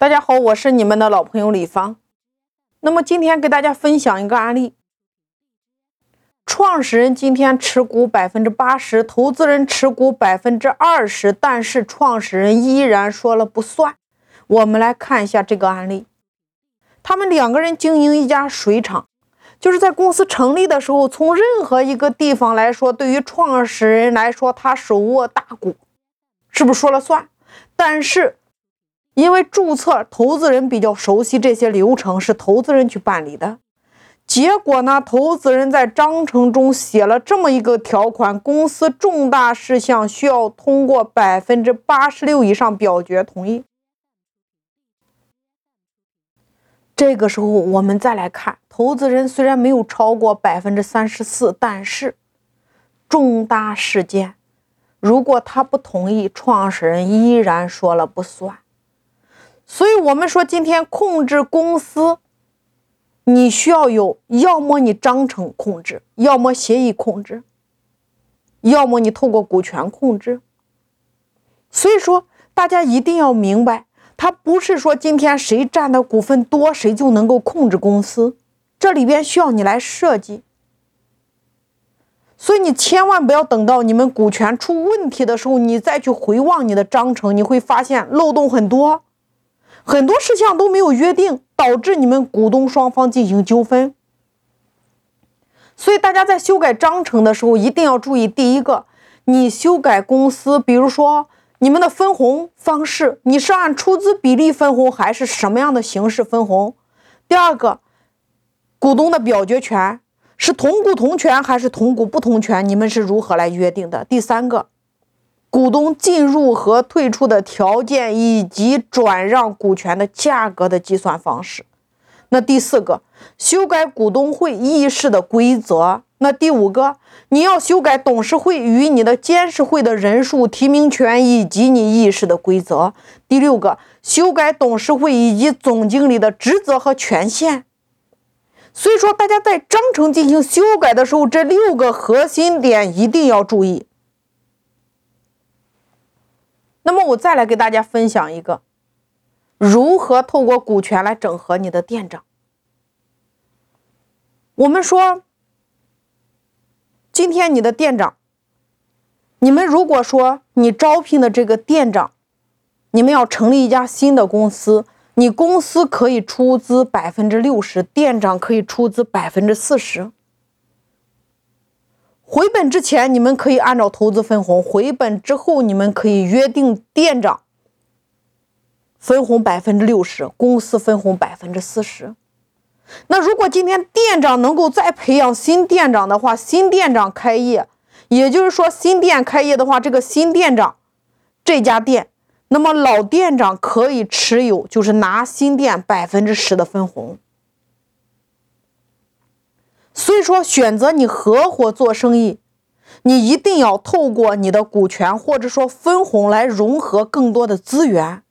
大家好，我是你们的老朋友李芳。那么今天给大家分享一个案例：创始人今天持股百分之八十，投资人持股百分之二十，但是创始人依然说了不算。我们来看一下这个案例。他们两个人经营一家水厂，就是在公司成立的时候，从任何一个地方来说，对于创始人来说，他手握大股，是不是说了算？但是。因为注册投资人比较熟悉这些流程，是投资人去办理的。结果呢，投资人在章程中写了这么一个条款：公司重大事项需要通过百分之八十六以上表决同意。这个时候，我们再来看，投资人虽然没有超过百分之三十四，但是重大事件，如果他不同意，创始人依然说了不算。所以，我们说今天控制公司，你需要有，要么你章程控制，要么协议控制，要么你透过股权控制。所以说，大家一定要明白，它不是说今天谁占的股份多，谁就能够控制公司，这里边需要你来设计。所以你千万不要等到你们股权出问题的时候，你再去回望你的章程，你会发现漏洞很多。很多事项都没有约定，导致你们股东双方进行纠纷。所以大家在修改章程的时候，一定要注意：第一个，你修改公司，比如说你们的分红方式，你是按出资比例分红，还是什么样的形式分红？第二个，股东的表决权是同股同权还是同股不同权？你们是如何来约定的？第三个。股东进入和退出的条件，以及转让股权的价格的计算方式。那第四个，修改股东会议事的规则。那第五个，你要修改董事会与你的监事会的人数、提名权以及你议事的规则。第六个，修改董事会以及总经理的职责和权限。所以说，大家在章程进行修改的时候，这六个核心点一定要注意。那么我再来给大家分享一个，如何透过股权来整合你的店长。我们说，今天你的店长，你们如果说你招聘的这个店长，你们要成立一家新的公司，你公司可以出资百分之六十，店长可以出资百分之四十。回本之前，你们可以按照投资分红；回本之后，你们可以约定店长分红百分之六十，公司分红百分之四十。那如果今天店长能够再培养新店长的话，新店长开业，也就是说新店开业的话，这个新店长这家店，那么老店长可以持有，就是拿新店百分之十的分红。所以说，选择你合伙做生意，你一定要透过你的股权或者说分红来融合更多的资源。